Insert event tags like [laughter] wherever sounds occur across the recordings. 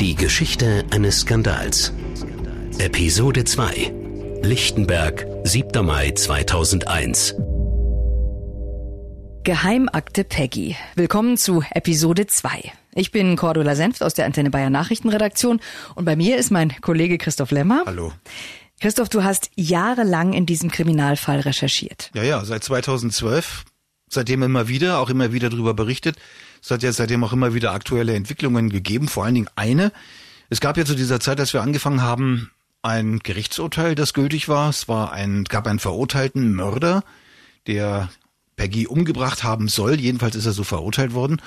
Die Geschichte eines Skandals. Episode 2. Lichtenberg, 7. Mai 2001. Geheimakte Peggy. Willkommen zu Episode 2. Ich bin Cordula Senft aus der Antenne Bayern Nachrichtenredaktion und bei mir ist mein Kollege Christoph Lemmer. Hallo. Christoph, du hast jahrelang in diesem Kriminalfall recherchiert. Ja, ja, seit 2012. Seitdem immer wieder, auch immer wieder darüber berichtet. Es hat ja seitdem auch immer wieder aktuelle Entwicklungen gegeben, vor allen Dingen eine. Es gab ja zu dieser Zeit, als wir angefangen haben, ein Gerichtsurteil, das gültig war. Es war ein, gab einen verurteilten Mörder, der Peggy umgebracht haben soll. Jedenfalls ist er so verurteilt worden.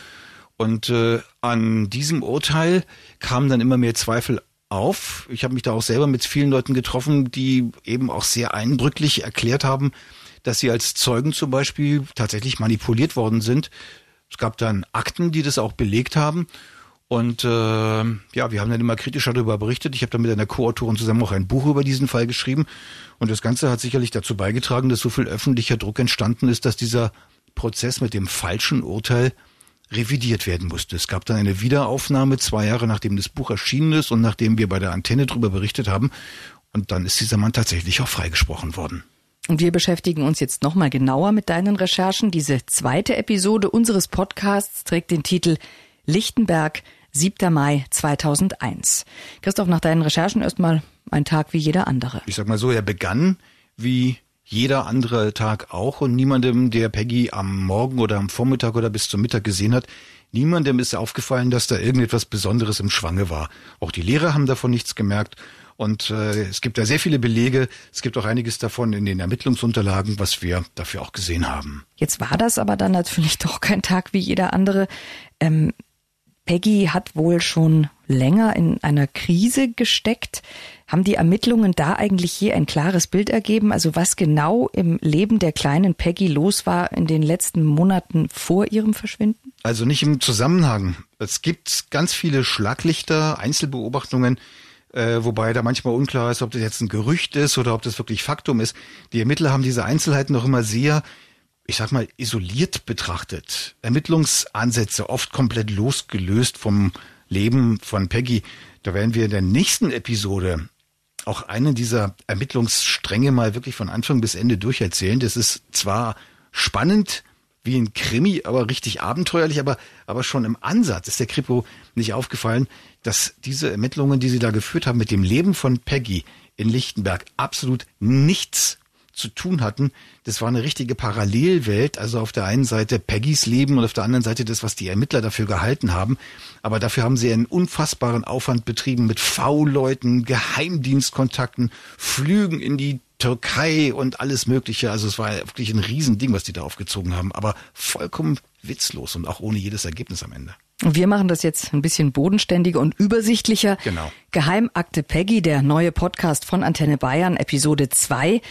Und äh, an diesem Urteil kamen dann immer mehr Zweifel auf. Ich habe mich da auch selber mit vielen Leuten getroffen, die eben auch sehr eindrücklich erklärt haben, dass sie als Zeugen zum Beispiel tatsächlich manipuliert worden sind es gab dann Akten, die das auch belegt haben. Und äh, ja, wir haben dann immer kritischer darüber berichtet. Ich habe dann mit einer Co-Autorin zusammen auch ein Buch über diesen Fall geschrieben. Und das Ganze hat sicherlich dazu beigetragen, dass so viel öffentlicher Druck entstanden ist, dass dieser Prozess mit dem falschen Urteil revidiert werden musste. Es gab dann eine Wiederaufnahme zwei Jahre nachdem das Buch erschienen ist und nachdem wir bei der Antenne darüber berichtet haben. Und dann ist dieser Mann tatsächlich auch freigesprochen worden. Und wir beschäftigen uns jetzt nochmal genauer mit deinen Recherchen. Diese zweite Episode unseres Podcasts trägt den Titel Lichtenberg, 7. Mai 2001. Christoph, nach deinen Recherchen erstmal ein Tag wie jeder andere. Ich sag mal so, er begann wie jeder andere Tag auch und niemandem, der Peggy am Morgen oder am Vormittag oder bis zum Mittag gesehen hat, niemandem ist aufgefallen, dass da irgendetwas Besonderes im Schwange war. Auch die Lehrer haben davon nichts gemerkt und äh, es gibt da sehr viele Belege. Es gibt auch einiges davon in den Ermittlungsunterlagen, was wir dafür auch gesehen haben. Jetzt war das aber dann natürlich [laughs] doch kein Tag wie jeder andere. Ähm, Peggy hat wohl schon länger in einer Krise gesteckt. Haben die Ermittlungen da eigentlich je ein klares Bild ergeben? Also was genau im Leben der kleinen Peggy los war in den letzten Monaten vor ihrem Verschwinden? Also nicht im Zusammenhang. Es gibt ganz viele Schlaglichter, Einzelbeobachtungen, äh, wobei da manchmal unklar ist, ob das jetzt ein Gerücht ist oder ob das wirklich Faktum ist. Die Ermittler haben diese Einzelheiten noch immer sehr, ich sag mal, isoliert betrachtet. Ermittlungsansätze oft komplett losgelöst vom Leben von Peggy. Da werden wir in der nächsten Episode auch einen dieser Ermittlungsstränge mal wirklich von Anfang bis Ende durcherzählen. Das ist zwar spannend, wie ein Krimi, aber richtig abenteuerlich, aber, aber schon im Ansatz ist der Kripo nicht aufgefallen, dass diese Ermittlungen, die sie da geführt haben, mit dem Leben von Peggy in Lichtenberg absolut nichts zu tun hatten. Das war eine richtige Parallelwelt. Also auf der einen Seite Peggys Leben und auf der anderen Seite das, was die Ermittler dafür gehalten haben. Aber dafür haben sie einen unfassbaren Aufwand betrieben mit V-Leuten, Geheimdienstkontakten, Flügen in die Türkei und alles Mögliche. Also es war wirklich ein Riesending, was die da aufgezogen haben. Aber vollkommen witzlos und auch ohne jedes Ergebnis am Ende. Wir machen das jetzt ein bisschen bodenständiger und übersichtlicher. Genau. Geheimakte Peggy, der neue Podcast von Antenne Bayern, Episode 2.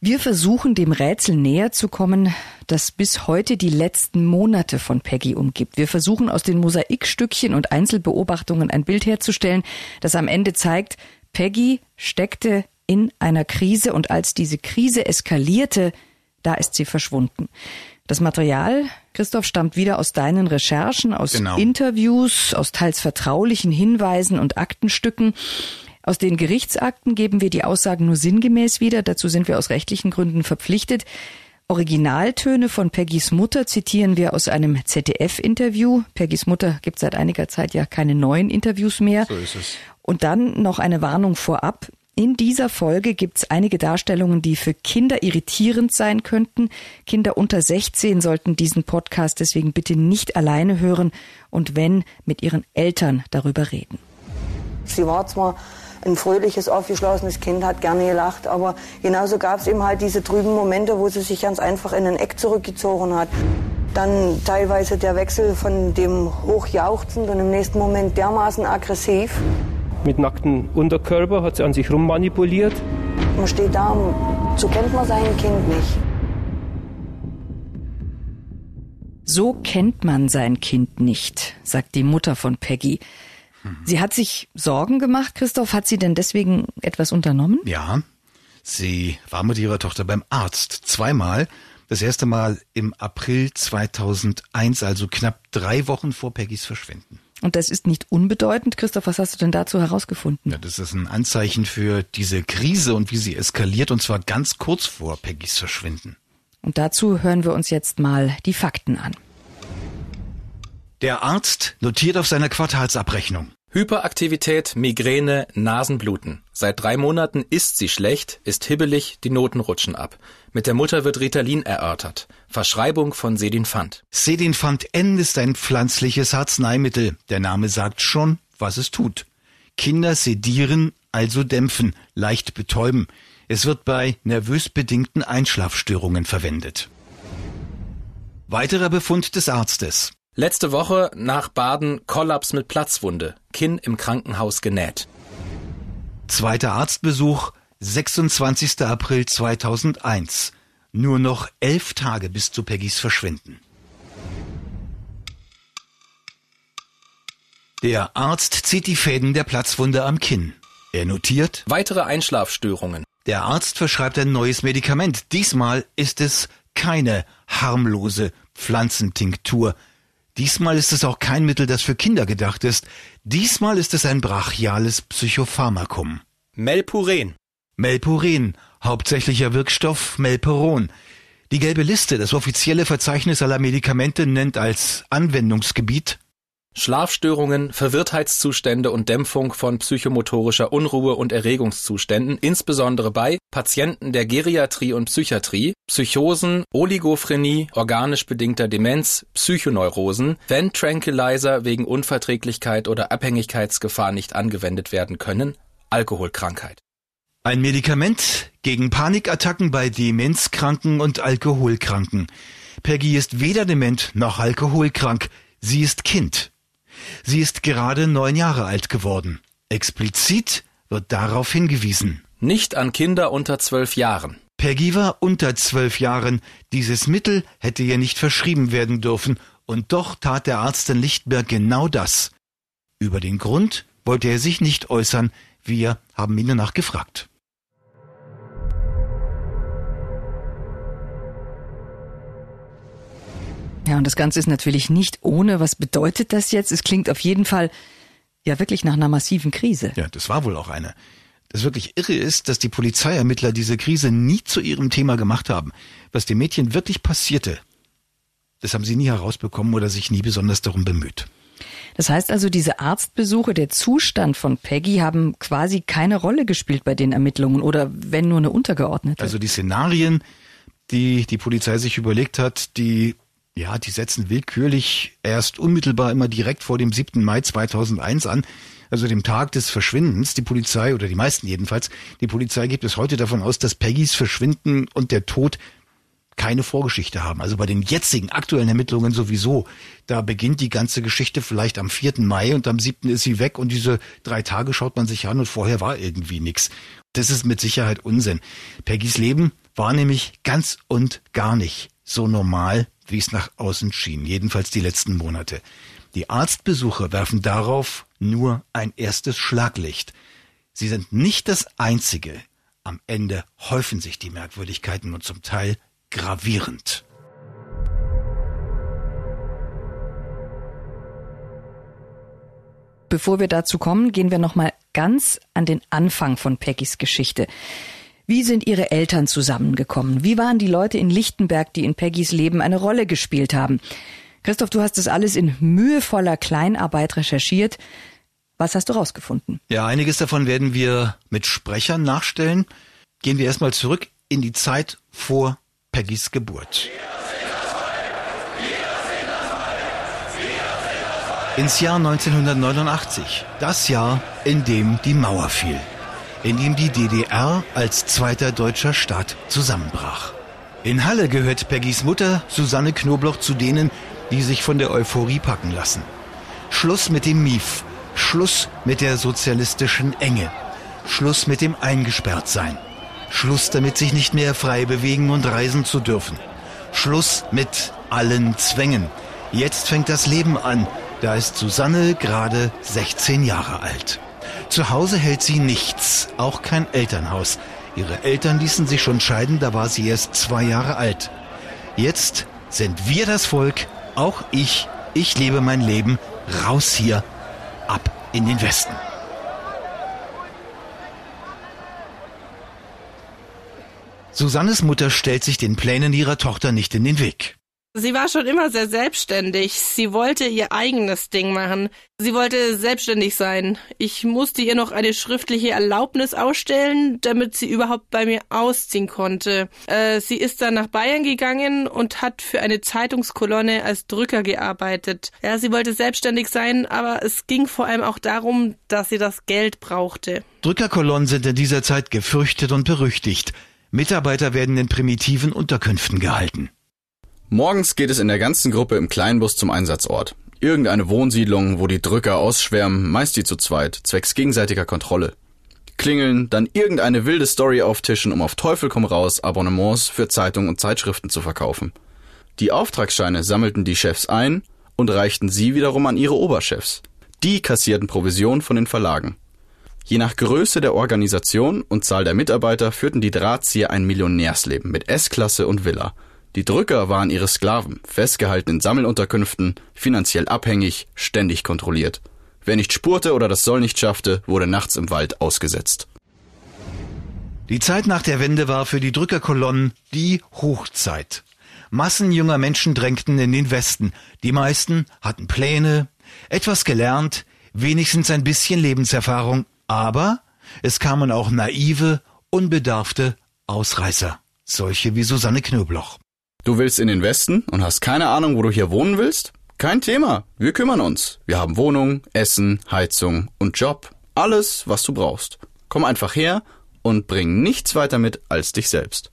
Wir versuchen dem Rätsel näher zu kommen, das bis heute die letzten Monate von Peggy umgibt. Wir versuchen aus den Mosaikstückchen und Einzelbeobachtungen ein Bild herzustellen, das am Ende zeigt, Peggy steckte in einer Krise und als diese Krise eskalierte, da ist sie verschwunden. Das Material, Christoph, stammt wieder aus deinen Recherchen, aus genau. Interviews, aus teils vertraulichen Hinweisen und Aktenstücken. Aus den Gerichtsakten geben wir die Aussagen nur sinngemäß wieder. Dazu sind wir aus rechtlichen Gründen verpflichtet. Originaltöne von Peggys Mutter zitieren wir aus einem ZDF-Interview. Peggys Mutter gibt seit einiger Zeit ja keine neuen Interviews mehr. So ist es. Und dann noch eine Warnung vorab. In dieser Folge gibt es einige Darstellungen, die für Kinder irritierend sein könnten. Kinder unter 16 sollten diesen Podcast deswegen bitte nicht alleine hören und wenn mit ihren Eltern darüber reden. Sie war zwar ein fröhliches, aufgeschlossenes Kind, hat gerne gelacht, aber genauso gab es eben halt diese trüben Momente, wo sie sich ganz einfach in ein Eck zurückgezogen hat. Dann teilweise der Wechsel von dem Hochjauchzen und im nächsten Moment dermaßen aggressiv. Mit nacktem Unterkörper hat sie an sich rummanipuliert. Man steht da, so kennt man sein Kind nicht. So kennt man sein Kind nicht, sagt die Mutter von Peggy. Sie hat sich Sorgen gemacht, Christoph. Hat sie denn deswegen etwas unternommen? Ja, sie war mit ihrer Tochter beim Arzt zweimal. Das erste Mal im April 2001, also knapp drei Wochen vor Peggys Verschwinden. Und das ist nicht unbedeutend. Christoph, was hast du denn dazu herausgefunden? Ja, das ist ein Anzeichen für diese Krise und wie sie eskaliert, und zwar ganz kurz vor Peggys Verschwinden. Und dazu hören wir uns jetzt mal die Fakten an. Der Arzt notiert auf seiner Quartalsabrechnung. Hyperaktivität, Migräne, Nasenbluten. Seit drei Monaten isst sie schlecht, ist hibbelig, die Noten rutschen ab. Mit der Mutter wird Ritalin erörtert. Verschreibung von Sedinfant. Sedinfant N ist ein pflanzliches Arzneimittel. Der Name sagt schon, was es tut. Kinder sedieren, also dämpfen, leicht betäuben. Es wird bei nervös bedingten Einschlafstörungen verwendet. Weiterer Befund des Arztes. Letzte Woche nach Baden Kollaps mit Platzwunde, Kinn im Krankenhaus genäht. Zweiter Arztbesuch, 26. April 2001. Nur noch elf Tage bis zu Peggys Verschwinden. Der Arzt zieht die Fäden der Platzwunde am Kinn. Er notiert weitere Einschlafstörungen. Der Arzt verschreibt ein neues Medikament. Diesmal ist es keine harmlose Pflanzentinktur. Diesmal ist es auch kein Mittel, das für Kinder gedacht ist. Diesmal ist es ein brachiales Psychopharmakum. Melpuren. Melpuren, hauptsächlicher Wirkstoff Melperon. Die gelbe Liste, das offizielle Verzeichnis aller Medikamente, nennt als Anwendungsgebiet Schlafstörungen, Verwirrtheitszustände und Dämpfung von psychomotorischer Unruhe und Erregungszuständen, insbesondere bei Patienten der Geriatrie und Psychiatrie, Psychosen, Oligophrenie, organisch bedingter Demenz, Psychoneurosen, wenn Tranquilizer wegen Unverträglichkeit oder Abhängigkeitsgefahr nicht angewendet werden können, Alkoholkrankheit. Ein Medikament gegen Panikattacken bei Demenzkranken und Alkoholkranken. Peggy ist weder dement noch alkoholkrank. Sie ist Kind. Sie ist gerade neun Jahre alt geworden. Explizit wird darauf hingewiesen. Nicht an Kinder unter zwölf Jahren. Peggy war unter zwölf Jahren. Dieses Mittel hätte ihr nicht verschrieben werden dürfen. Und doch tat der Arzt in Lichtenberg genau das. Über den Grund wollte er sich nicht äußern. Wir haben ihn danach gefragt. Ja, und das Ganze ist natürlich nicht ohne. Was bedeutet das jetzt? Es klingt auf jeden Fall ja wirklich nach einer massiven Krise. Ja, das war wohl auch eine. Das wirklich irre ist, dass die Polizeiermittler diese Krise nie zu ihrem Thema gemacht haben. Was dem Mädchen wirklich passierte, das haben sie nie herausbekommen oder sich nie besonders darum bemüht. Das heißt also, diese Arztbesuche, der Zustand von Peggy haben quasi keine Rolle gespielt bei den Ermittlungen oder wenn nur eine untergeordnete. Also die Szenarien, die die Polizei sich überlegt hat, die ja, die setzen willkürlich erst unmittelbar immer direkt vor dem 7. Mai 2001 an, also dem Tag des Verschwindens. Die Polizei, oder die meisten jedenfalls, die Polizei geht bis heute davon aus, dass Peggys Verschwinden und der Tod keine Vorgeschichte haben. Also bei den jetzigen aktuellen Ermittlungen sowieso. Da beginnt die ganze Geschichte vielleicht am 4. Mai und am 7. ist sie weg und diese drei Tage schaut man sich an und vorher war irgendwie nichts. Das ist mit Sicherheit Unsinn. Peggys Leben war nämlich ganz und gar nicht so normal, wie es nach außen schien, jedenfalls die letzten Monate. Die Arztbesuche werfen darauf nur ein erstes Schlaglicht. Sie sind nicht das Einzige. Am Ende häufen sich die Merkwürdigkeiten und zum Teil gravierend. Bevor wir dazu kommen, gehen wir noch mal ganz an den Anfang von Peggys Geschichte. Wie sind ihre Eltern zusammengekommen? Wie waren die Leute in Lichtenberg, die in Peggys Leben eine Rolle gespielt haben? Christoph, du hast das alles in mühevoller Kleinarbeit recherchiert. Was hast du rausgefunden? Ja, einiges davon werden wir mit Sprechern nachstellen. Gehen wir erstmal zurück in die Zeit vor Peggys Geburt. Ins Jahr 1989, das Jahr, in dem die Mauer fiel in dem die DDR als zweiter deutscher Staat zusammenbrach. In Halle gehört Peggys Mutter Susanne Knobloch zu denen, die sich von der Euphorie packen lassen. Schluss mit dem Mief. Schluss mit der sozialistischen Enge. Schluss mit dem Eingesperrtsein. Schluss damit, sich nicht mehr frei bewegen und reisen zu dürfen. Schluss mit allen Zwängen. Jetzt fängt das Leben an. Da ist Susanne gerade 16 Jahre alt. Zu Hause hält sie nichts, auch kein Elternhaus. Ihre Eltern ließen sich schon scheiden, da war sie erst zwei Jahre alt. Jetzt sind wir das Volk, auch ich, ich lebe mein Leben, raus hier, ab in den Westen. Susannes Mutter stellt sich den Plänen ihrer Tochter nicht in den Weg. Sie war schon immer sehr selbstständig. Sie wollte ihr eigenes Ding machen. Sie wollte selbstständig sein. Ich musste ihr noch eine schriftliche Erlaubnis ausstellen, damit sie überhaupt bei mir ausziehen konnte. Äh, sie ist dann nach Bayern gegangen und hat für eine Zeitungskolonne als Drücker gearbeitet. Ja, sie wollte selbstständig sein, aber es ging vor allem auch darum, dass sie das Geld brauchte. Drückerkolonnen sind in dieser Zeit gefürchtet und berüchtigt. Mitarbeiter werden in primitiven Unterkünften gehalten. Morgens geht es in der ganzen Gruppe im Kleinbus zum Einsatzort. Irgendeine Wohnsiedlung, wo die Drücker ausschwärmen, meist die zu zweit, zwecks gegenseitiger Kontrolle. Klingeln, dann irgendeine wilde Story auftischen, um auf Teufel komm raus Abonnements für Zeitungen und Zeitschriften zu verkaufen. Die Auftragsscheine sammelten die Chefs ein und reichten sie wiederum an ihre Oberchefs. Die kassierten Provision von den Verlagen. Je nach Größe der Organisation und Zahl der Mitarbeiter führten die Drahtzieher ein Millionärsleben mit S-Klasse und Villa – die Drücker waren ihre Sklaven, festgehalten in Sammelunterkünften, finanziell abhängig, ständig kontrolliert. Wer nicht spurte oder das Soll nicht schaffte, wurde nachts im Wald ausgesetzt. Die Zeit nach der Wende war für die Drückerkolonnen die Hochzeit. Massen junger Menschen drängten in den Westen. Die meisten hatten Pläne, etwas gelernt, wenigstens ein bisschen Lebenserfahrung, aber es kamen auch naive, unbedarfte Ausreißer, solche wie Susanne Knöbloch. Du willst in den Westen und hast keine Ahnung, wo du hier wohnen willst? Kein Thema. Wir kümmern uns. Wir haben Wohnung, Essen, Heizung und Job. Alles, was du brauchst. Komm einfach her und bring nichts weiter mit als dich selbst.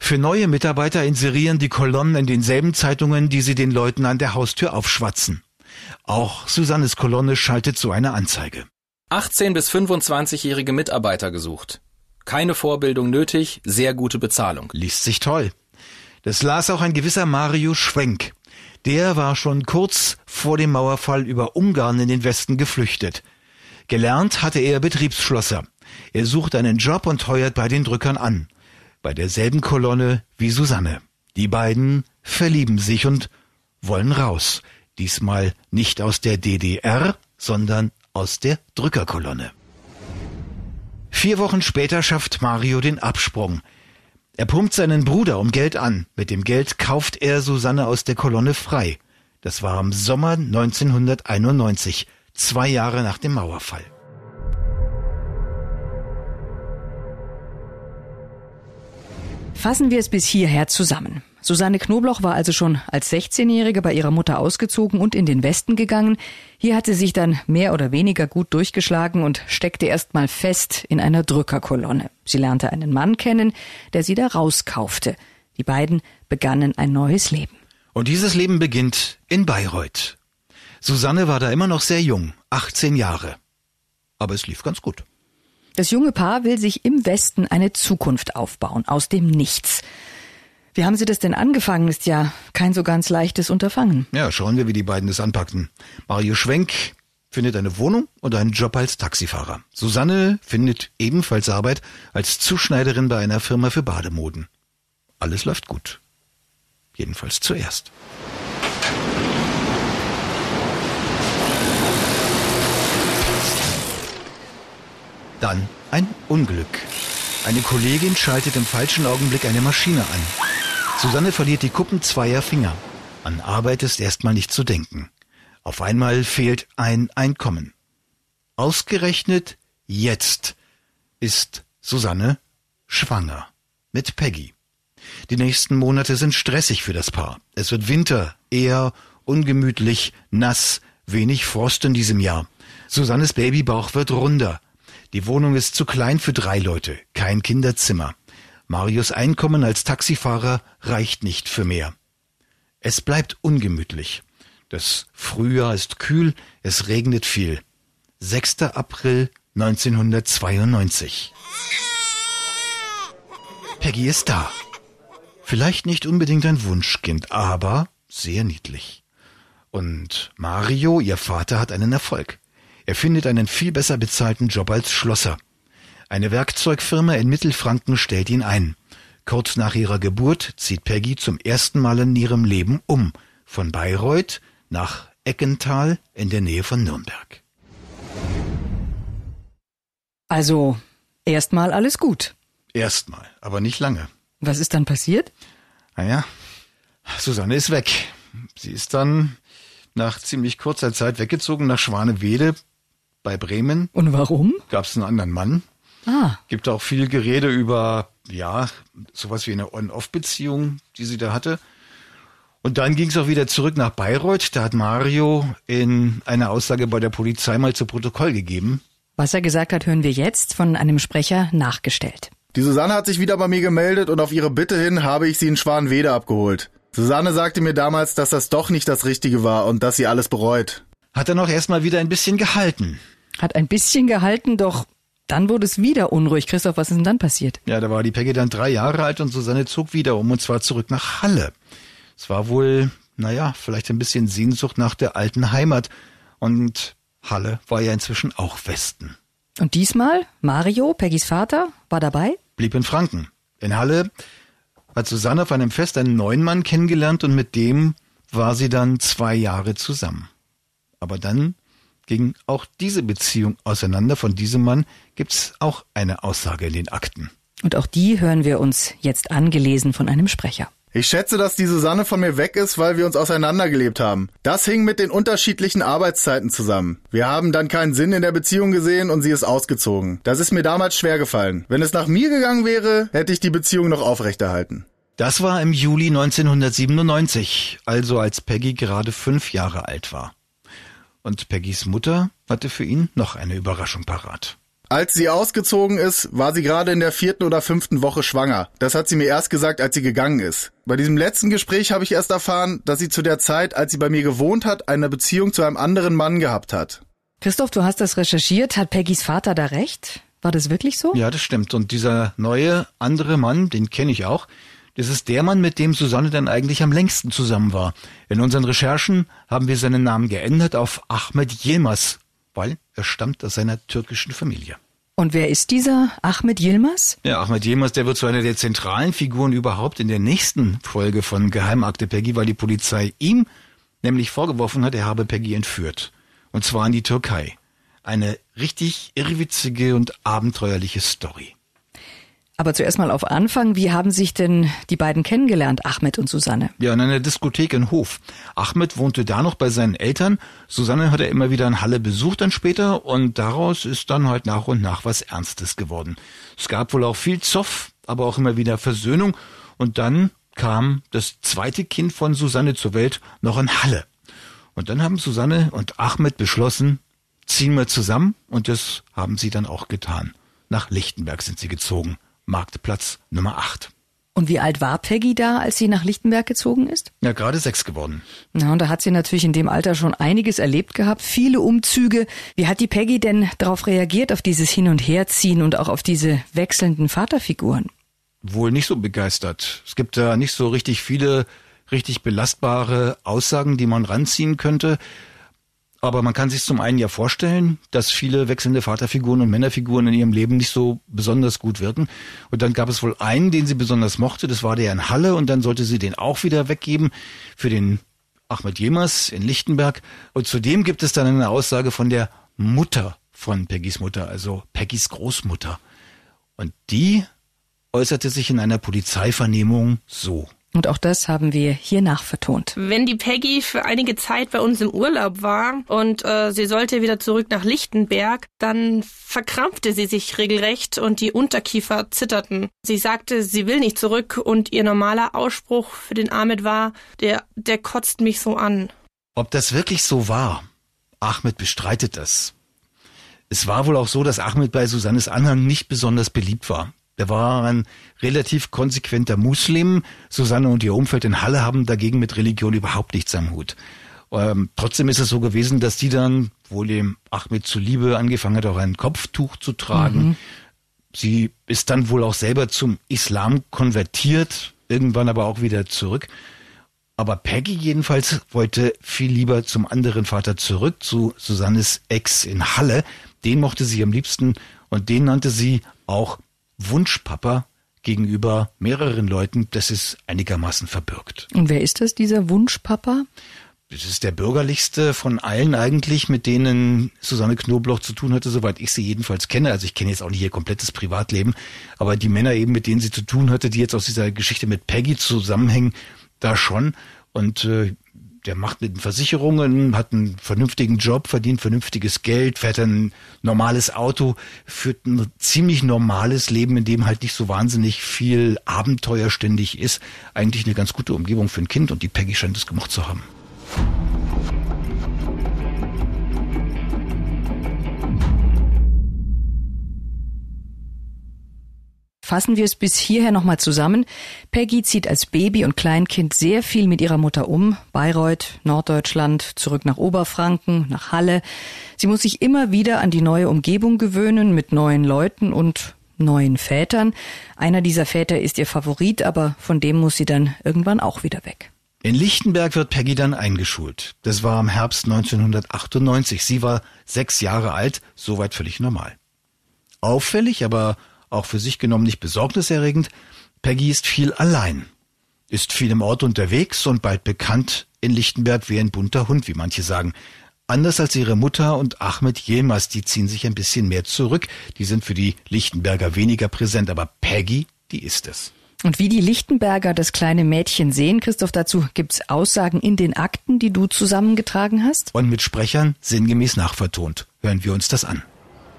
Für neue Mitarbeiter inserieren die Kolonnen in denselben Zeitungen, die sie den Leuten an der Haustür aufschwatzen. Auch Susannes Kolonne schaltet so eine Anzeige. 18 bis 25-jährige Mitarbeiter gesucht. Keine Vorbildung nötig, sehr gute Bezahlung. Liest sich toll. Das las auch ein gewisser Mario Schwenk. Der war schon kurz vor dem Mauerfall über Ungarn in den Westen geflüchtet. Gelernt hatte er Betriebsschlosser. Er sucht einen Job und heuert bei den Drückern an. Bei derselben Kolonne wie Susanne. Die beiden verlieben sich und wollen raus. Diesmal nicht aus der DDR, sondern aus der Drückerkolonne. Vier Wochen später schafft Mario den Absprung. Er pumpt seinen Bruder um Geld an. Mit dem Geld kauft er Susanne aus der Kolonne frei. Das war im Sommer 1991, zwei Jahre nach dem Mauerfall. Fassen wir es bis hierher zusammen. Susanne Knobloch war also schon als 16-Jährige bei ihrer Mutter ausgezogen und in den Westen gegangen. Hier hat sie sich dann mehr oder weniger gut durchgeschlagen und steckte erstmal fest in einer Drückerkolonne. Sie lernte einen Mann kennen, der sie da rauskaufte. Die beiden begannen ein neues Leben. Und dieses Leben beginnt in Bayreuth. Susanne war da immer noch sehr jung, 18 Jahre. Aber es lief ganz gut. Das junge Paar will sich im Westen eine Zukunft aufbauen, aus dem Nichts. Wie haben Sie das denn angefangen? Ist ja kein so ganz leichtes Unterfangen. Ja, schauen wir, wie die beiden das anpackten. Mario Schwenk findet eine Wohnung und einen Job als Taxifahrer. Susanne findet ebenfalls Arbeit als Zuschneiderin bei einer Firma für Bademoden. Alles läuft gut. Jedenfalls zuerst. Dann ein Unglück. Eine Kollegin schaltet im falschen Augenblick eine Maschine an. Susanne verliert die Kuppen zweier Finger. An Arbeit ist erstmal nicht zu denken. Auf einmal fehlt ein Einkommen. Ausgerechnet jetzt ist Susanne schwanger mit Peggy. Die nächsten Monate sind stressig für das Paar. Es wird Winter, eher ungemütlich, nass, wenig Frost in diesem Jahr. Susannes Babybauch wird runder. Die Wohnung ist zu klein für drei Leute, kein Kinderzimmer. Marius Einkommen als Taxifahrer reicht nicht für mehr. Es bleibt ungemütlich. Das Frühjahr ist kühl, es regnet viel. 6. April 1992. Peggy ist da. Vielleicht nicht unbedingt ein Wunschkind, aber sehr niedlich. Und Mario, ihr Vater, hat einen Erfolg. Er findet einen viel besser bezahlten Job als Schlosser. Eine Werkzeugfirma in Mittelfranken stellt ihn ein. Kurz nach ihrer Geburt zieht Peggy zum ersten Mal in ihrem Leben um. Von Bayreuth nach Eckental in der Nähe von Nürnberg. Also, erstmal alles gut. Erstmal, aber nicht lange. Was ist dann passiert? Naja, Susanne ist weg. Sie ist dann nach ziemlich kurzer Zeit weggezogen nach Schwanewede bei Bremen. Und warum? Gab es einen anderen Mann. Ah. Gibt auch viel Gerede über, ja, sowas wie eine On-Off-Beziehung, die sie da hatte. Und dann ging es auch wieder zurück nach Bayreuth. Da hat Mario in einer Aussage bei der Polizei mal zu Protokoll gegeben. Was er gesagt hat, hören wir jetzt von einem Sprecher nachgestellt. Die Susanne hat sich wieder bei mir gemeldet und auf ihre Bitte hin habe ich sie in Schwanwede abgeholt. Susanne sagte mir damals, dass das doch nicht das Richtige war und dass sie alles bereut. Hat er noch erstmal wieder ein bisschen gehalten. Hat ein bisschen gehalten, doch dann wurde es wieder unruhig. Christoph, was ist denn dann passiert? Ja, da war die Peggy dann drei Jahre alt und Susanne zog wieder um und zwar zurück nach Halle. Es war wohl, naja, vielleicht ein bisschen Sehnsucht nach der alten Heimat. Und Halle war ja inzwischen auch Westen. Und diesmal, Mario, Peggys Vater, war dabei? Blieb in Franken. In Halle hat Susanne auf einem Fest einen neuen Mann kennengelernt und mit dem war sie dann zwei Jahre zusammen. Aber dann ging auch diese Beziehung auseinander. Von diesem Mann gibt's auch eine Aussage in den Akten. Und auch die hören wir uns jetzt angelesen von einem Sprecher. Ich schätze, dass die Susanne von mir weg ist, weil wir uns auseinandergelebt haben. Das hing mit den unterschiedlichen Arbeitszeiten zusammen. Wir haben dann keinen Sinn in der Beziehung gesehen und sie ist ausgezogen. Das ist mir damals schwer gefallen. Wenn es nach mir gegangen wäre, hätte ich die Beziehung noch aufrechterhalten. Das war im Juli 1997, also als Peggy gerade fünf Jahre alt war. Und Peggys Mutter hatte für ihn noch eine Überraschung parat. Als sie ausgezogen ist, war sie gerade in der vierten oder fünften Woche schwanger. Das hat sie mir erst gesagt, als sie gegangen ist. Bei diesem letzten Gespräch habe ich erst erfahren, dass sie zu der Zeit, als sie bei mir gewohnt hat, eine Beziehung zu einem anderen Mann gehabt hat. Christoph, du hast das recherchiert. Hat Peggys Vater da recht? War das wirklich so? Ja, das stimmt. Und dieser neue, andere Mann, den kenne ich auch. Das ist der Mann, mit dem Susanne dann eigentlich am längsten zusammen war. In unseren Recherchen haben wir seinen Namen geändert auf Ahmed Yilmaz, weil er stammt aus seiner türkischen Familie. Und wer ist dieser Ahmed Yilmaz? Ja, Ahmed Yilmaz, der wird zu einer der zentralen Figuren überhaupt in der nächsten Folge von Geheimakte Peggy, weil die Polizei ihm nämlich vorgeworfen hat, er habe Peggy entführt. Und zwar in die Türkei. Eine richtig irrwitzige und abenteuerliche Story. Aber zuerst mal auf Anfang, wie haben sich denn die beiden kennengelernt, Ahmed und Susanne? Ja, in einer Diskothek in Hof. Ahmed wohnte da noch bei seinen Eltern. Susanne hat er immer wieder in Halle besucht dann später und daraus ist dann halt nach und nach was Ernstes geworden. Es gab wohl auch viel Zoff, aber auch immer wieder Versöhnung und dann kam das zweite Kind von Susanne zur Welt noch in Halle. Und dann haben Susanne und Ahmed beschlossen, ziehen wir zusammen und das haben sie dann auch getan. Nach Lichtenberg sind sie gezogen. Marktplatz Nummer 8. Und wie alt war Peggy da, als sie nach Lichtenberg gezogen ist? Ja, gerade sechs geworden. Na, und da hat sie natürlich in dem Alter schon einiges erlebt gehabt, viele Umzüge. Wie hat die Peggy denn darauf reagiert, auf dieses Hin- und Herziehen und auch auf diese wechselnden Vaterfiguren? Wohl nicht so begeistert. Es gibt da nicht so richtig viele richtig belastbare Aussagen, die man ranziehen könnte. Aber man kann sich zum einen ja vorstellen, dass viele wechselnde Vaterfiguren und Männerfiguren in ihrem Leben nicht so besonders gut wirken. Und dann gab es wohl einen, den sie besonders mochte, das war der in Halle, und dann sollte sie den auch wieder weggeben für den Ahmed Jemers in Lichtenberg. Und zudem gibt es dann eine Aussage von der Mutter von Peggys Mutter, also Peggys Großmutter. Und die äußerte sich in einer Polizeivernehmung so. Und auch das haben wir hier nachvertont. Wenn die Peggy für einige Zeit bei uns im Urlaub war und äh, sie sollte wieder zurück nach Lichtenberg, dann verkrampfte sie sich regelrecht und die Unterkiefer zitterten. Sie sagte, sie will nicht zurück und ihr normaler Ausspruch für den Ahmed war, der, der kotzt mich so an. Ob das wirklich so war? Ahmed bestreitet das. Es war wohl auch so, dass Ahmed bei Susannes Anhang nicht besonders beliebt war. Er war ein relativ konsequenter Muslim. Susanne und ihr Umfeld in Halle haben dagegen mit Religion überhaupt nichts am Hut. Ähm, trotzdem ist es so gewesen, dass die dann wohl dem Ahmed zuliebe angefangen hat, auch ein Kopftuch zu tragen. Mhm. Sie ist dann wohl auch selber zum Islam konvertiert, irgendwann aber auch wieder zurück. Aber Peggy jedenfalls wollte viel lieber zum anderen Vater zurück, zu Susannes Ex in Halle. Den mochte sie am liebsten und den nannte sie auch Wunschpapa gegenüber mehreren Leuten. Das ist einigermaßen verbürgt. Und wer ist das, dieser Wunschpapa? Das ist der bürgerlichste von allen eigentlich, mit denen Susanne Knobloch zu tun hatte, soweit ich sie jedenfalls kenne. Also ich kenne jetzt auch nicht ihr komplettes Privatleben, aber die Männer eben, mit denen sie zu tun hatte, die jetzt aus dieser Geschichte mit Peggy zusammenhängen, da schon. Und äh, der macht mit den Versicherungen, hat einen vernünftigen Job, verdient vernünftiges Geld, fährt ein normales Auto, führt ein ziemlich normales Leben, in dem halt nicht so wahnsinnig viel Abenteuer ständig ist. Eigentlich eine ganz gute Umgebung für ein Kind und die Peggy scheint es gemacht zu haben. Fassen wir es bis hierher nochmal zusammen. Peggy zieht als Baby und Kleinkind sehr viel mit ihrer Mutter um. Bayreuth, Norddeutschland, zurück nach Oberfranken, nach Halle. Sie muss sich immer wieder an die neue Umgebung gewöhnen mit neuen Leuten und neuen Vätern. Einer dieser Väter ist ihr Favorit, aber von dem muss sie dann irgendwann auch wieder weg. In Lichtenberg wird Peggy dann eingeschult. Das war im Herbst 1998. Sie war sechs Jahre alt, soweit völlig normal. Auffällig, aber auch für sich genommen nicht besorgniserregend, Peggy ist viel allein, ist viel im Ort unterwegs und bald bekannt in Lichtenberg wie ein bunter Hund, wie manche sagen. Anders als ihre Mutter und Ahmed Yilmaz, die ziehen sich ein bisschen mehr zurück. Die sind für die Lichtenberger weniger präsent, aber Peggy, die ist es. Und wie die Lichtenberger das kleine Mädchen sehen, Christoph, dazu gibt's Aussagen in den Akten, die du zusammengetragen hast? Und mit Sprechern sinngemäß nachvertont. Hören wir uns das an.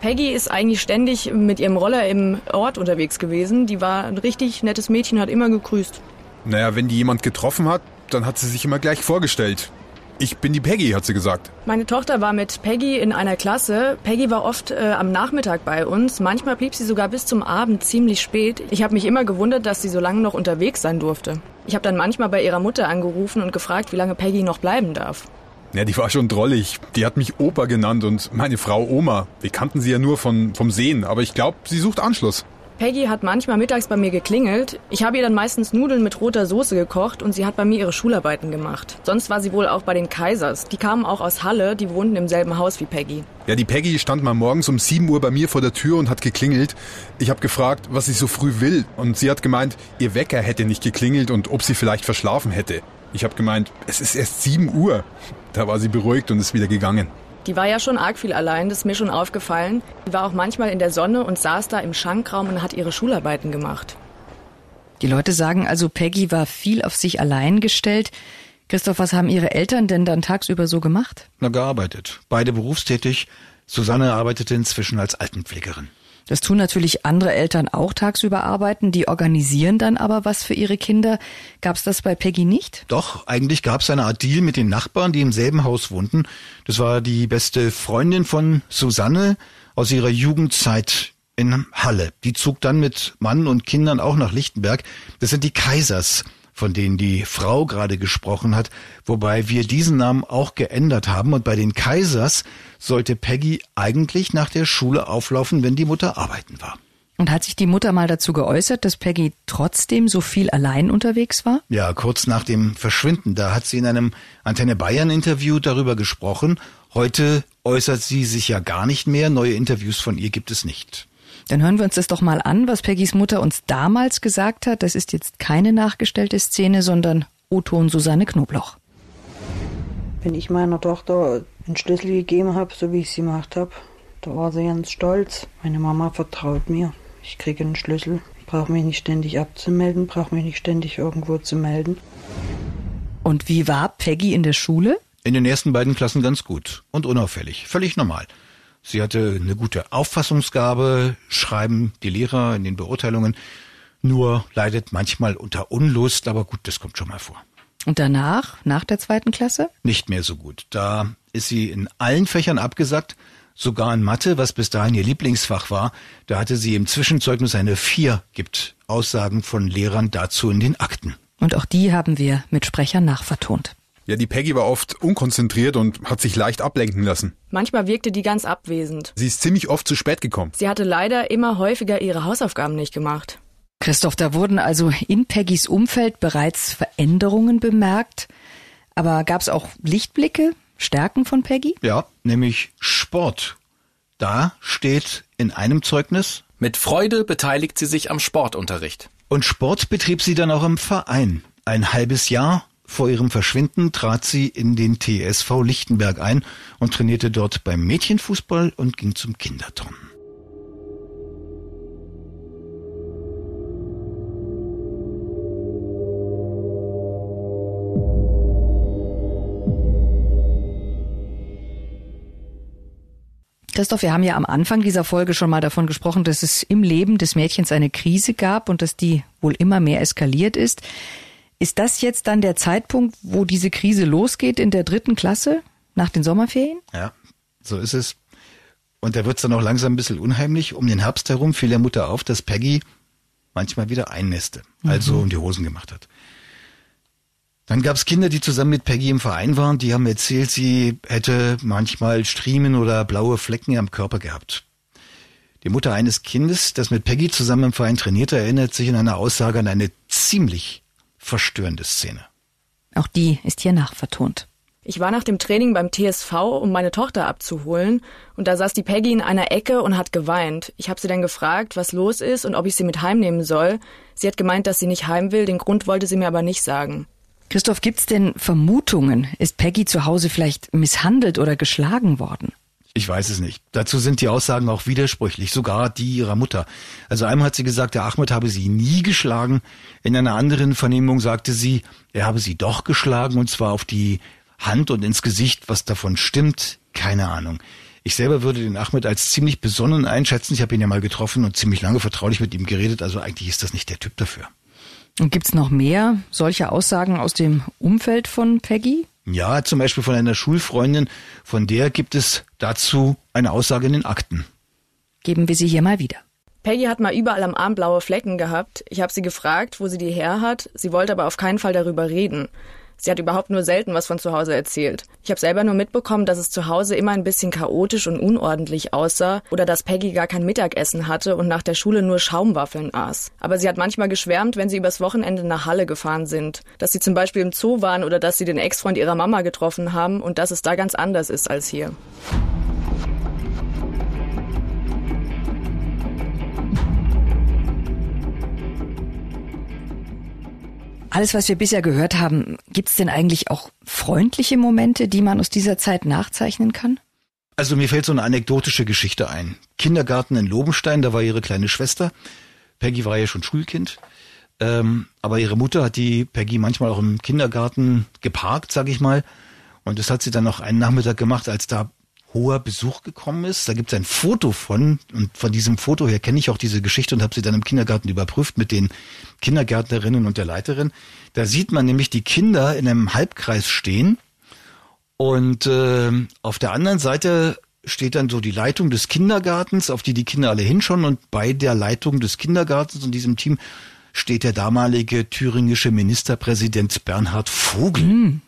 Peggy ist eigentlich ständig mit ihrem Roller im Ort unterwegs gewesen. Die war ein richtig nettes Mädchen, hat immer gegrüßt. Naja, wenn die jemand getroffen hat, dann hat sie sich immer gleich vorgestellt. Ich bin die Peggy, hat sie gesagt. Meine Tochter war mit Peggy in einer Klasse. Peggy war oft äh, am Nachmittag bei uns. Manchmal blieb sie sogar bis zum Abend ziemlich spät. Ich habe mich immer gewundert, dass sie so lange noch unterwegs sein durfte. Ich habe dann manchmal bei ihrer Mutter angerufen und gefragt, wie lange Peggy noch bleiben darf. Ja, die war schon drollig. Die hat mich Opa genannt und meine Frau Oma. Wir kannten sie ja nur von, vom Sehen, aber ich glaube, sie sucht Anschluss. Peggy hat manchmal mittags bei mir geklingelt. Ich habe ihr dann meistens Nudeln mit roter Soße gekocht und sie hat bei mir ihre Schularbeiten gemacht. Sonst war sie wohl auch bei den Kaisers. Die kamen auch aus Halle, die wohnten im selben Haus wie Peggy. Ja, die Peggy stand mal morgens um 7 Uhr bei mir vor der Tür und hat geklingelt. Ich habe gefragt, was sie so früh will und sie hat gemeint, ihr Wecker hätte nicht geklingelt und ob sie vielleicht verschlafen hätte. Ich habe gemeint, es ist erst 7 Uhr. Da war sie beruhigt und ist wieder gegangen. Die war ja schon arg viel allein, das ist mir schon aufgefallen. Die war auch manchmal in der Sonne und saß da im Schankraum und hat ihre Schularbeiten gemacht. Die Leute sagen also, Peggy war viel auf sich allein gestellt. Christoph, was haben Ihre Eltern denn dann tagsüber so gemacht? Na, gearbeitet. Beide berufstätig. Susanne arbeitete inzwischen als Altenpflegerin. Das tun natürlich andere Eltern auch tagsüber arbeiten, die organisieren dann aber was für ihre Kinder. Gab's das bei Peggy nicht? Doch, eigentlich gab's eine Art Deal mit den Nachbarn, die im selben Haus wohnten. Das war die beste Freundin von Susanne aus ihrer Jugendzeit in Halle. Die zog dann mit Mann und Kindern auch nach Lichtenberg. Das sind die Kaisers von denen die Frau gerade gesprochen hat, wobei wir diesen Namen auch geändert haben und bei den Kaisers sollte Peggy eigentlich nach der Schule auflaufen, wenn die Mutter arbeiten war. Und hat sich die Mutter mal dazu geäußert, dass Peggy trotzdem so viel allein unterwegs war? Ja, kurz nach dem Verschwinden. Da hat sie in einem Antenne Bayern Interview darüber gesprochen. Heute äußert sie sich ja gar nicht mehr. Neue Interviews von ihr gibt es nicht. Dann hören wir uns das doch mal an, was Peggys Mutter uns damals gesagt hat. Das ist jetzt keine nachgestellte Szene, sondern O-Ton Susanne Knobloch. Wenn ich meiner Tochter einen Schlüssel gegeben habe, so wie ich sie gemacht habe, da war sie ganz stolz. Meine Mama vertraut mir. Ich kriege einen Schlüssel, brauche mich nicht ständig abzumelden, brauche mich nicht ständig irgendwo zu melden. Und wie war Peggy in der Schule? In den ersten beiden Klassen ganz gut und unauffällig, völlig normal. Sie hatte eine gute Auffassungsgabe, schreiben die Lehrer in den Beurteilungen, nur leidet manchmal unter Unlust, aber gut, das kommt schon mal vor. Und danach, nach der zweiten Klasse? Nicht mehr so gut. Da ist sie in allen Fächern abgesagt, sogar in Mathe, was bis dahin ihr Lieblingsfach war. Da hatte sie im Zwischenzeugnis eine Vier, gibt Aussagen von Lehrern dazu in den Akten. Und auch die haben wir mit Sprechern nachvertont. Ja, die Peggy war oft unkonzentriert und hat sich leicht ablenken lassen. Manchmal wirkte die ganz abwesend. Sie ist ziemlich oft zu spät gekommen. Sie hatte leider immer häufiger ihre Hausaufgaben nicht gemacht. Christoph, da wurden also in Peggys Umfeld bereits Veränderungen bemerkt. Aber gab es auch Lichtblicke, Stärken von Peggy? Ja, nämlich Sport. Da steht in einem Zeugnis. Mit Freude beteiligt sie sich am Sportunterricht. Und Sport betrieb sie dann auch im Verein. Ein halbes Jahr vor ihrem Verschwinden trat sie in den TSV Lichtenberg ein und trainierte dort beim Mädchenfußball und ging zum Kinderturnen. Christoph, wir haben ja am Anfang dieser Folge schon mal davon gesprochen, dass es im Leben des Mädchens eine Krise gab und dass die wohl immer mehr eskaliert ist. Ist das jetzt dann der Zeitpunkt, wo diese Krise losgeht in der dritten Klasse nach den Sommerferien? Ja, so ist es. Und da wird's dann auch langsam ein bisschen unheimlich. Um den Herbst herum fiel der Mutter auf, dass Peggy manchmal wieder einnässte, also Mhm. um die Hosen gemacht hat. Dann gab's Kinder, die zusammen mit Peggy im Verein waren, die haben erzählt, sie hätte manchmal Striemen oder blaue Flecken am Körper gehabt. Die Mutter eines Kindes, das mit Peggy zusammen im Verein trainierte, erinnert sich in einer Aussage an eine ziemlich verstörende Szene. Auch die ist hier nachvertont. Ich war nach dem Training beim TSV, um meine Tochter abzuholen, und da saß die Peggy in einer Ecke und hat geweint. Ich habe sie dann gefragt, was los ist und ob ich sie mit heimnehmen soll. Sie hat gemeint, dass sie nicht heim will, den Grund wollte sie mir aber nicht sagen. Christoph, gibt's denn Vermutungen? Ist Peggy zu Hause vielleicht misshandelt oder geschlagen worden? Ich weiß es nicht. Dazu sind die Aussagen auch widersprüchlich, sogar die ihrer Mutter. Also einmal hat sie gesagt, der Ahmed habe sie nie geschlagen. In einer anderen Vernehmung sagte sie, er habe sie doch geschlagen und zwar auf die Hand und ins Gesicht. Was davon stimmt, keine Ahnung. Ich selber würde den Ahmed als ziemlich besonnen einschätzen. Ich habe ihn ja mal getroffen und ziemlich lange vertraulich mit ihm geredet. Also eigentlich ist das nicht der Typ dafür. Und gibt's noch mehr solche Aussagen aus dem Umfeld von Peggy? Ja, zum Beispiel von einer Schulfreundin, von der gibt es dazu eine Aussage in den Akten. Geben wir sie hier mal wieder. Peggy hat mal überall am Arm blaue Flecken gehabt. Ich habe sie gefragt, wo sie die her hat. Sie wollte aber auf keinen Fall darüber reden. Sie hat überhaupt nur selten was von zu Hause erzählt. Ich habe selber nur mitbekommen, dass es zu Hause immer ein bisschen chaotisch und unordentlich aussah oder dass Peggy gar kein Mittagessen hatte und nach der Schule nur Schaumwaffeln aß. Aber sie hat manchmal geschwärmt, wenn sie übers Wochenende nach Halle gefahren sind. Dass sie zum Beispiel im Zoo waren oder dass sie den Ex-Freund ihrer Mama getroffen haben und dass es da ganz anders ist als hier. Alles, was wir bisher gehört haben, gibt's denn eigentlich auch freundliche Momente, die man aus dieser Zeit nachzeichnen kann? Also mir fällt so eine anekdotische Geschichte ein. Kindergarten in Lobenstein, da war ihre kleine Schwester. Peggy war ja schon Schulkind. Ähm, aber ihre Mutter hat die Peggy manchmal auch im Kindergarten geparkt, sag ich mal. Und das hat sie dann noch einen Nachmittag gemacht, als da hoher Besuch gekommen ist. Da gibt es ein Foto von und von diesem Foto her kenne ich auch diese Geschichte und habe sie dann im Kindergarten überprüft mit den Kindergärtnerinnen und der Leiterin. Da sieht man nämlich die Kinder in einem Halbkreis stehen und äh, auf der anderen Seite steht dann so die Leitung des Kindergartens, auf die die Kinder alle hinschauen und bei der Leitung des Kindergartens und diesem Team steht der damalige thüringische Ministerpräsident Bernhard Vogel.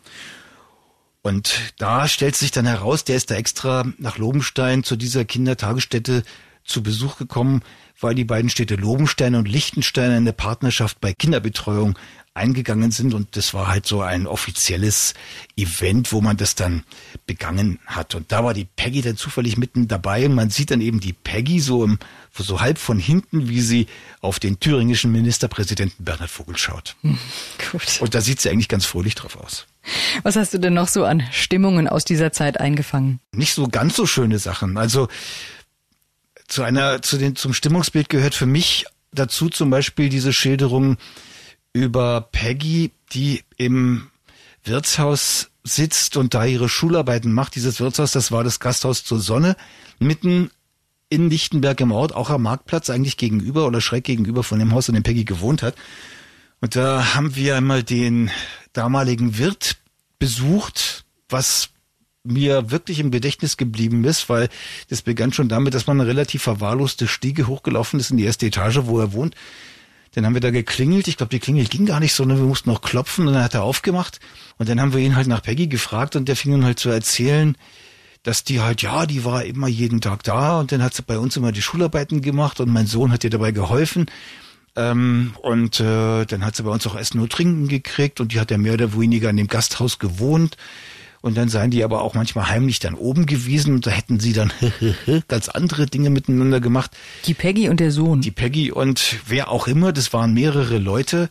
Und da stellt sich dann heraus, der ist da extra nach Lobenstein zu dieser Kindertagesstätte zu Besuch gekommen, weil die beiden Städte Lobenstein und Liechtenstein eine Partnerschaft bei Kinderbetreuung eingegangen sind und das war halt so ein offizielles Event, wo man das dann begangen hat. Und da war die Peggy dann zufällig mitten dabei und man sieht dann eben die Peggy so im, so halb von hinten, wie sie auf den thüringischen Ministerpräsidenten Bernhard Vogel schaut. Gut. Und da sieht sie eigentlich ganz fröhlich drauf aus. Was hast du denn noch so an Stimmungen aus dieser Zeit eingefangen? Nicht so ganz so schöne Sachen. Also zu einer, zu den, zum Stimmungsbild gehört für mich dazu zum Beispiel diese Schilderung über Peggy, die im Wirtshaus sitzt und da ihre Schularbeiten macht. Dieses Wirtshaus, das war das Gasthaus zur Sonne, mitten in Lichtenberg im Ort, auch am Marktplatz, eigentlich gegenüber oder schräg gegenüber von dem Haus, in dem Peggy gewohnt hat. Und da haben wir einmal den damaligen Wirt besucht, was mir wirklich im Gedächtnis geblieben ist, weil das begann schon damit, dass man eine relativ verwahrloste Stiege hochgelaufen ist in die erste Etage, wo er wohnt. Dann haben wir da geklingelt. Ich glaube, die Klingel ging gar nicht so, ne? wir mussten noch klopfen und dann hat er aufgemacht. Und dann haben wir ihn halt nach Peggy gefragt und der fing dann halt zu erzählen, dass die halt, ja, die war immer jeden Tag da und dann hat sie bei uns immer die Schularbeiten gemacht und mein Sohn hat ihr dabei geholfen. Ähm, und äh, dann hat sie bei uns auch Essen und Trinken gekriegt und die hat ja mehr oder weniger in dem Gasthaus gewohnt. Und dann seien die aber auch manchmal heimlich dann oben gewesen und da hätten sie dann [laughs] ganz andere Dinge miteinander gemacht. Die Peggy und der Sohn. Die Peggy und wer auch immer, das waren mehrere Leute,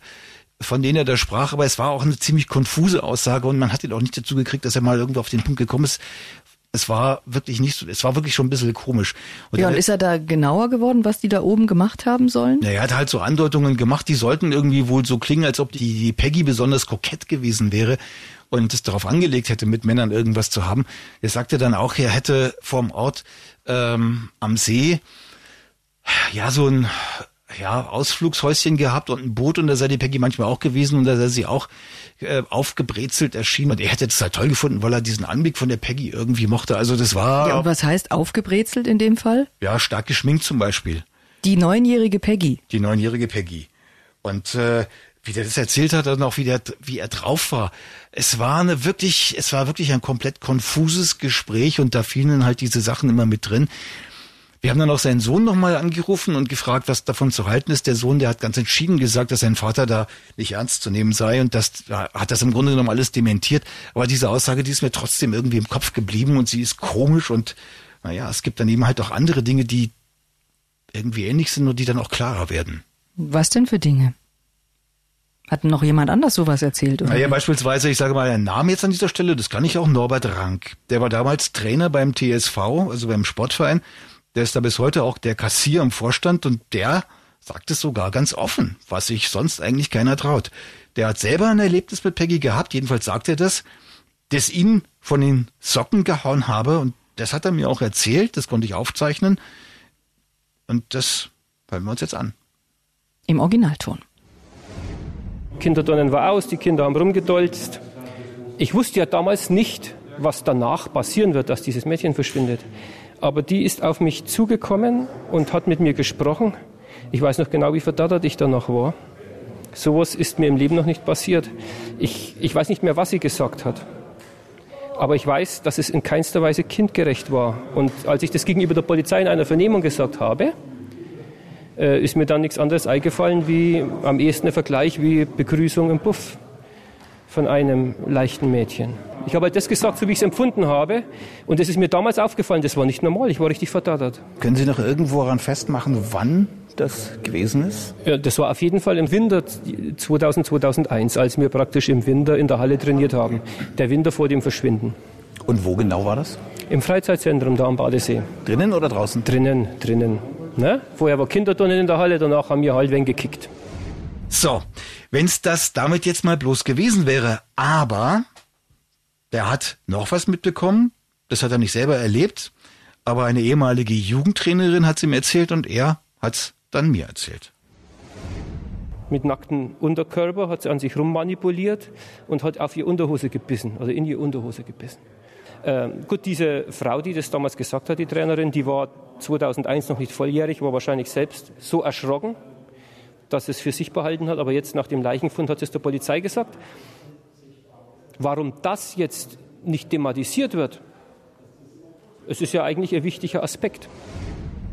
von denen er da sprach, aber es war auch eine ziemlich konfuse Aussage und man hat ihn auch nicht dazu gekriegt, dass er mal irgendwo auf den Punkt gekommen ist. Es war wirklich nicht so, es war wirklich schon ein bisschen komisch. Und ja, und ist er da genauer geworden, was die da oben gemacht haben sollen? Na, er hat halt so Andeutungen gemacht, die sollten irgendwie wohl so klingen, als ob die, die Peggy besonders kokett gewesen wäre und es darauf angelegt hätte, mit Männern irgendwas zu haben. Er sagte dann auch, er hätte vorm Ort ähm, am See ja so ein ja, Ausflugshäuschen gehabt und ein Boot und da sei die Peggy manchmal auch gewesen und da sei sie auch äh, aufgebrezelt erschienen und er hätte das halt toll gefunden, weil er diesen Anblick von der Peggy irgendwie mochte. Also das war... Ja, und was heißt aufgebrezelt in dem Fall? Ja, stark geschminkt zum Beispiel. Die neunjährige Peggy. Die neunjährige Peggy. Und äh, wie der das erzählt hat und auch wie, der, wie er drauf war. Es war eine wirklich, es war wirklich ein komplett konfuses Gespräch und da fielen halt diese Sachen immer mit drin. Wir haben dann auch seinen Sohn nochmal angerufen und gefragt, was davon zu halten ist. Der Sohn, der hat ganz entschieden gesagt, dass sein Vater da nicht ernst zu nehmen sei und das hat das im Grunde genommen alles dementiert. Aber diese Aussage, die ist mir trotzdem irgendwie im Kopf geblieben und sie ist komisch und naja, es gibt dann eben halt auch andere Dinge, die irgendwie ähnlich sind und die dann auch klarer werden. Was denn für Dinge? Hat noch jemand anders sowas erzählt? Oder naja, beispielsweise, ich sage mal einen Namen jetzt an dieser Stelle, das kann ich auch, Norbert Rank. Der war damals Trainer beim TSV, also beim Sportverein. Der ist da bis heute auch der Kassier im Vorstand und der sagt es sogar ganz offen, was sich sonst eigentlich keiner traut. Der hat selber ein Erlebnis mit Peggy gehabt, jedenfalls sagt er das, das ihn von den Socken gehauen habe und das hat er mir auch erzählt, das konnte ich aufzeichnen und das hören wir uns jetzt an. Im Originalton. Kinderdonnen war aus, die Kinder haben rumgedolzt. Ich wusste ja damals nicht, was danach passieren wird, dass dieses Mädchen verschwindet. Aber die ist auf mich zugekommen und hat mit mir gesprochen. Ich weiß noch genau, wie verdattert ich danach war. Sowas ist mir im Leben noch nicht passiert. Ich, ich weiß nicht mehr, was sie gesagt hat. Aber ich weiß, dass es in keinster Weise kindgerecht war. Und als ich das gegenüber der Polizei in einer Vernehmung gesagt habe, äh, ist mir dann nichts anderes eingefallen wie am ehesten der Vergleich wie Begrüßung im Buff von einem leichten Mädchen. Ich habe halt das gesagt, so wie ich es empfunden habe. Und das ist mir damals aufgefallen, das war nicht normal, ich war richtig verdattert. Können Sie noch irgendwo daran festmachen, wann das gewesen ist? Ja, das war auf jeden Fall im Winter 2000, 2001, als wir praktisch im Winter in der Halle trainiert haben. Der Winter vor dem Verschwinden. Und wo genau war das? Im Freizeitzentrum da am Badesee. Drinnen oder draußen? Drinnen, drinnen. Ne? Vorher war Kinderturnen in der Halle, danach haben wir halt wen gekickt. So, wenn's das damit jetzt mal bloß gewesen wäre, aber der hat noch was mitbekommen, das hat er nicht selber erlebt, aber eine ehemalige Jugendtrainerin hat es ihm erzählt und er hat's dann mir erzählt. Mit nacktem Unterkörper hat sie an sich rummanipuliert und hat auf ihr Unterhose gebissen, also in ihr Unterhose gebissen. Ähm, gut, diese Frau, die das damals gesagt hat, die Trainerin, die war 2001 noch nicht volljährig, war wahrscheinlich selbst so erschrocken, dass es für sich behalten hat. Aber jetzt nach dem Leichenfund hat es der Polizei gesagt. Warum das jetzt nicht thematisiert wird, es ist ja eigentlich ein wichtiger Aspekt.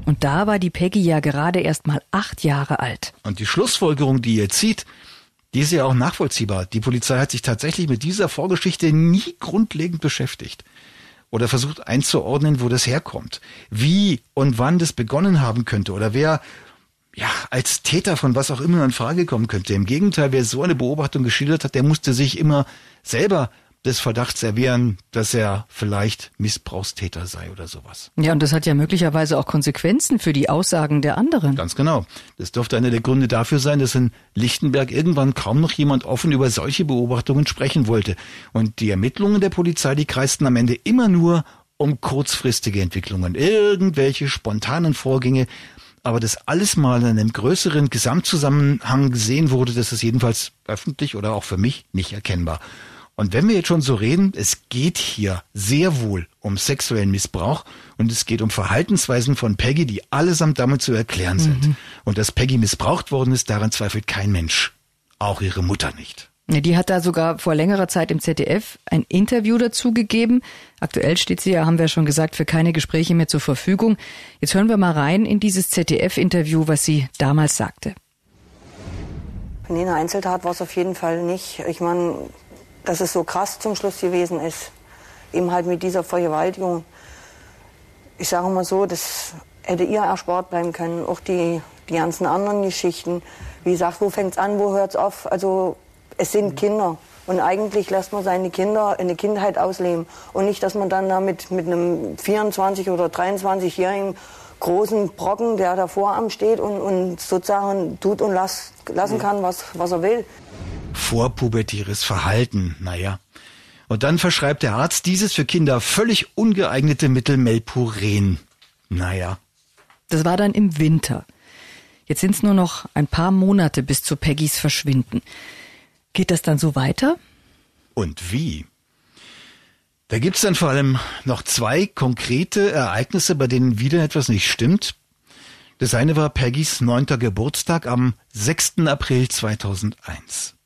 Und da war die Peggy ja gerade erst mal acht Jahre alt. Und die Schlussfolgerung, die ihr zieht, die ist ja auch nachvollziehbar. Die Polizei hat sich tatsächlich mit dieser Vorgeschichte nie grundlegend beschäftigt oder versucht einzuordnen, wo das herkommt, wie und wann das begonnen haben könnte oder wer ja, als Täter von was auch immer in Frage kommen könnte. Im Gegenteil, wer so eine Beobachtung geschildert hat, der musste sich immer selber des Verdachts erwehren, dass er vielleicht Missbrauchstäter sei oder sowas. Ja, und das hat ja möglicherweise auch Konsequenzen für die Aussagen der anderen. Ganz genau. Das dürfte einer der Gründe dafür sein, dass in Lichtenberg irgendwann kaum noch jemand offen über solche Beobachtungen sprechen wollte. Und die Ermittlungen der Polizei, die kreisten am Ende immer nur um kurzfristige Entwicklungen, irgendwelche spontanen Vorgänge, aber das alles mal in einem größeren Gesamtzusammenhang gesehen wurde, das ist jedenfalls öffentlich oder auch für mich nicht erkennbar. Und wenn wir jetzt schon so reden, es geht hier sehr wohl um sexuellen Missbrauch und es geht um Verhaltensweisen von Peggy, die allesamt damit zu erklären sind. Mhm. Und dass Peggy missbraucht worden ist, daran zweifelt kein Mensch. Auch ihre Mutter nicht. Die hat da sogar vor längerer Zeit im ZDF ein Interview dazu gegeben. Aktuell steht sie ja, haben wir schon gesagt, für keine Gespräche mehr zur Verfügung. Jetzt hören wir mal rein in dieses ZDF-Interview, was sie damals sagte. Nee, eine Einzeltat war es auf jeden Fall nicht. Ich meine, dass es so krass zum Schluss gewesen ist, eben halt mit dieser Vergewaltigung. Ich sage mal so, das hätte ihr erspart bleiben können. Auch die, die ganzen anderen Geschichten. Wie gesagt, wo fängt es an, wo hört es auf? Also es sind Kinder. Und eigentlich lässt man seine Kinder in der Kindheit ausleben. Und nicht, dass man dann damit mit einem 24- oder 23-jährigen großen Brocken, der davor am steht und, und sozusagen tut und las, lassen kann, was, was er will. Vorpubertäres Verhalten, naja. Und dann verschreibt der Arzt dieses für Kinder völlig ungeeignete Mittel Melpuren. Naja. Das war dann im Winter. Jetzt sind es nur noch ein paar Monate bis zu Peggys Verschwinden. Geht das dann so weiter? Und wie? Da gibt's dann vor allem noch zwei konkrete Ereignisse, bei denen wieder etwas nicht stimmt. Das eine war Peggys neunter Geburtstag am 6. April 2001.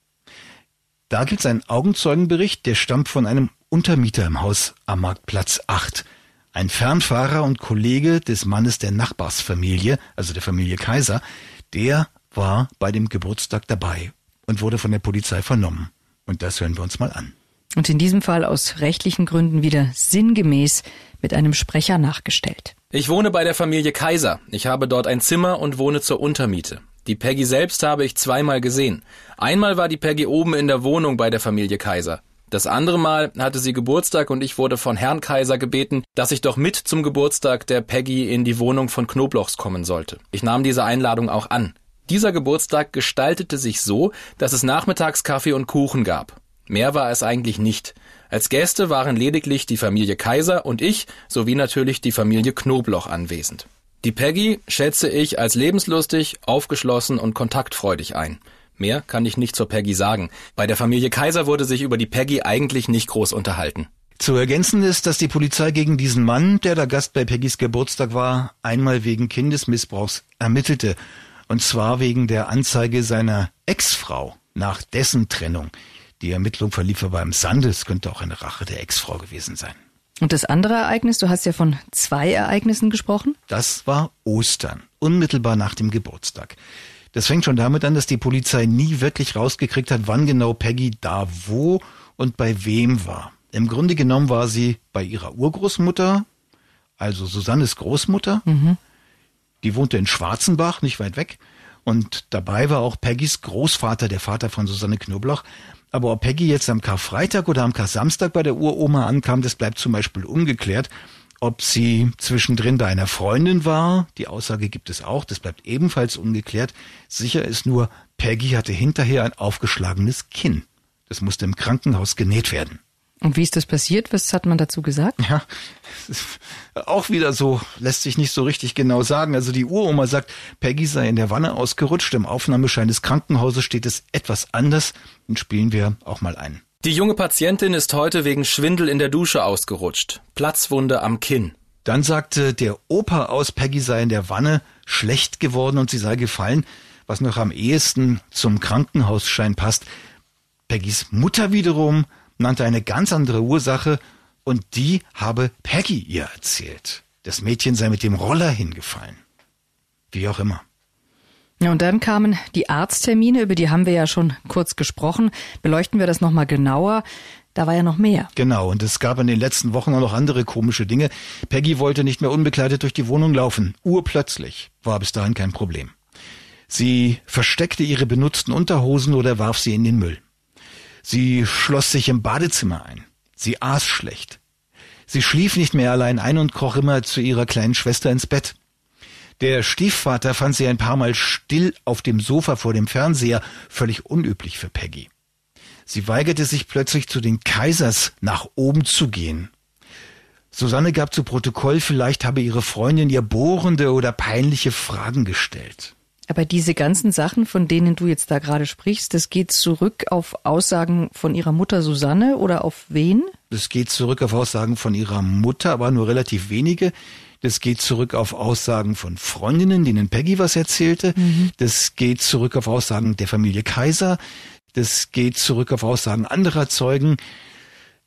Da gibt's einen Augenzeugenbericht, der stammt von einem Untermieter im Haus am Marktplatz 8. Ein Fernfahrer und Kollege des Mannes der Nachbarsfamilie, also der Familie Kaiser, der war bei dem Geburtstag dabei und wurde von der Polizei vernommen. Und das hören wir uns mal an. Und in diesem Fall aus rechtlichen Gründen wieder sinngemäß mit einem Sprecher nachgestellt. Ich wohne bei der Familie Kaiser. Ich habe dort ein Zimmer und wohne zur Untermiete. Die Peggy selbst habe ich zweimal gesehen. Einmal war die Peggy oben in der Wohnung bei der Familie Kaiser. Das andere Mal hatte sie Geburtstag und ich wurde von Herrn Kaiser gebeten, dass ich doch mit zum Geburtstag der Peggy in die Wohnung von Knoblochs kommen sollte. Ich nahm diese Einladung auch an. Dieser Geburtstag gestaltete sich so, dass es nachmittags Kaffee und Kuchen gab. Mehr war es eigentlich nicht. Als Gäste waren lediglich die Familie Kaiser und ich sowie natürlich die Familie Knobloch anwesend. Die Peggy schätze ich als lebenslustig, aufgeschlossen und kontaktfreudig ein. Mehr kann ich nicht zur Peggy sagen. Bei der Familie Kaiser wurde sich über die Peggy eigentlich nicht groß unterhalten. Zu ergänzen ist, dass die Polizei gegen diesen Mann, der da Gast bei Peggys Geburtstag war, einmal wegen Kindesmissbrauchs ermittelte und zwar wegen der Anzeige seiner Ex-Frau nach dessen Trennung. Die Ermittlung verlief aber im Sande. Es könnte auch eine Rache der Ex-Frau gewesen sein. Und das andere Ereignis, du hast ja von zwei Ereignissen gesprochen? Das war Ostern, unmittelbar nach dem Geburtstag. Das fängt schon damit an, dass die Polizei nie wirklich rausgekriegt hat, wann genau Peggy da wo und bei wem war. Im Grunde genommen war sie bei ihrer Urgroßmutter, also Susannes Großmutter, mhm. Die wohnte in Schwarzenbach, nicht weit weg. Und dabei war auch Peggys Großvater, der Vater von Susanne Knobloch. Aber ob Peggy jetzt am Karfreitag oder am Kar-Samstag bei der Uroma ankam, das bleibt zum Beispiel ungeklärt. Ob sie zwischendrin bei einer Freundin war, die Aussage gibt es auch, das bleibt ebenfalls ungeklärt. Sicher ist nur, Peggy hatte hinterher ein aufgeschlagenes Kinn. Das musste im Krankenhaus genäht werden. Und wie ist das passiert? Was hat man dazu gesagt? Ja, auch wieder so, lässt sich nicht so richtig genau sagen. Also die Uroma sagt, Peggy sei in der Wanne ausgerutscht. Im Aufnahmeschein des Krankenhauses steht es etwas anders. Den spielen wir auch mal ein. Die junge Patientin ist heute wegen Schwindel in der Dusche ausgerutscht. Platzwunde am Kinn. Dann sagte der Opa aus, Peggy sei in der Wanne schlecht geworden und sie sei gefallen, was noch am ehesten zum Krankenhausschein passt. Peggys Mutter wiederum nannte eine ganz andere Ursache und die habe Peggy ihr erzählt. Das Mädchen sei mit dem Roller hingefallen. Wie auch immer. Ja, und dann kamen die Arzttermine, über die haben wir ja schon kurz gesprochen. Beleuchten wir das nochmal genauer. Da war ja noch mehr. Genau, und es gab in den letzten Wochen auch noch andere komische Dinge. Peggy wollte nicht mehr unbekleidet durch die Wohnung laufen. Urplötzlich. War bis dahin kein Problem. Sie versteckte ihre benutzten Unterhosen oder warf sie in den Müll. Sie schloss sich im Badezimmer ein. Sie aß schlecht. Sie schlief nicht mehr allein ein und kroch immer zu ihrer kleinen Schwester ins Bett. Der Stiefvater fand sie ein paar Mal still auf dem Sofa vor dem Fernseher, völlig unüblich für Peggy. Sie weigerte sich plötzlich zu den Kaisers nach oben zu gehen. Susanne gab zu Protokoll, vielleicht habe ihre Freundin ihr bohrende oder peinliche Fragen gestellt. Aber diese ganzen Sachen, von denen du jetzt da gerade sprichst, das geht zurück auf Aussagen von ihrer Mutter Susanne oder auf wen? Das geht zurück auf Aussagen von ihrer Mutter, aber nur relativ wenige. Das geht zurück auf Aussagen von Freundinnen, denen Peggy was erzählte. Mhm. Das geht zurück auf Aussagen der Familie Kaiser. Das geht zurück auf Aussagen anderer Zeugen.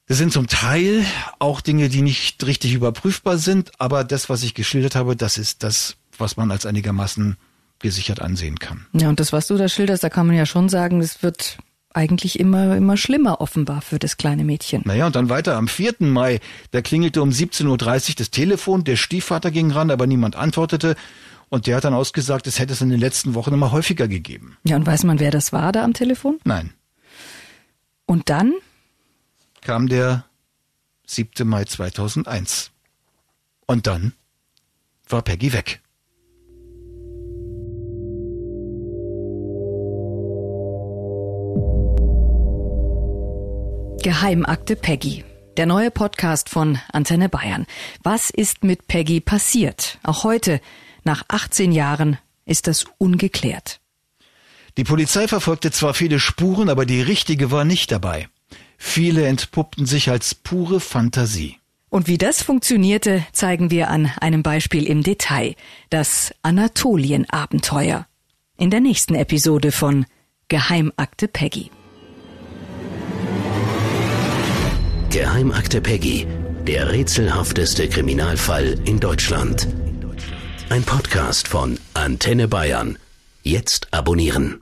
Das sind zum Teil auch Dinge, die nicht richtig überprüfbar sind, aber das, was ich geschildert habe, das ist das, was man als einigermaßen gesichert ansehen kann. Ja, und das, was du da schilderst, da kann man ja schon sagen, es wird eigentlich immer, immer schlimmer offenbar für das kleine Mädchen. Naja, und dann weiter am 4. Mai, da klingelte um 17.30 Uhr das Telefon, der Stiefvater ging ran, aber niemand antwortete. Und der hat dann ausgesagt, es hätte es in den letzten Wochen immer häufiger gegeben. Ja, und weiß man, wer das war da am Telefon? Nein. Und dann? Kam der 7. Mai 2001. Und dann war Peggy weg. Geheimakte Peggy. Der neue Podcast von Antenne Bayern. Was ist mit Peggy passiert? Auch heute, nach 18 Jahren, ist das ungeklärt. Die Polizei verfolgte zwar viele Spuren, aber die richtige war nicht dabei. Viele entpuppten sich als pure Fantasie. Und wie das funktionierte, zeigen wir an einem Beispiel im Detail. Das Anatolien-Abenteuer. In der nächsten Episode von Geheimakte Peggy. Geheimakte Peggy, der rätselhafteste Kriminalfall in Deutschland. Ein Podcast von Antenne Bayern. Jetzt abonnieren.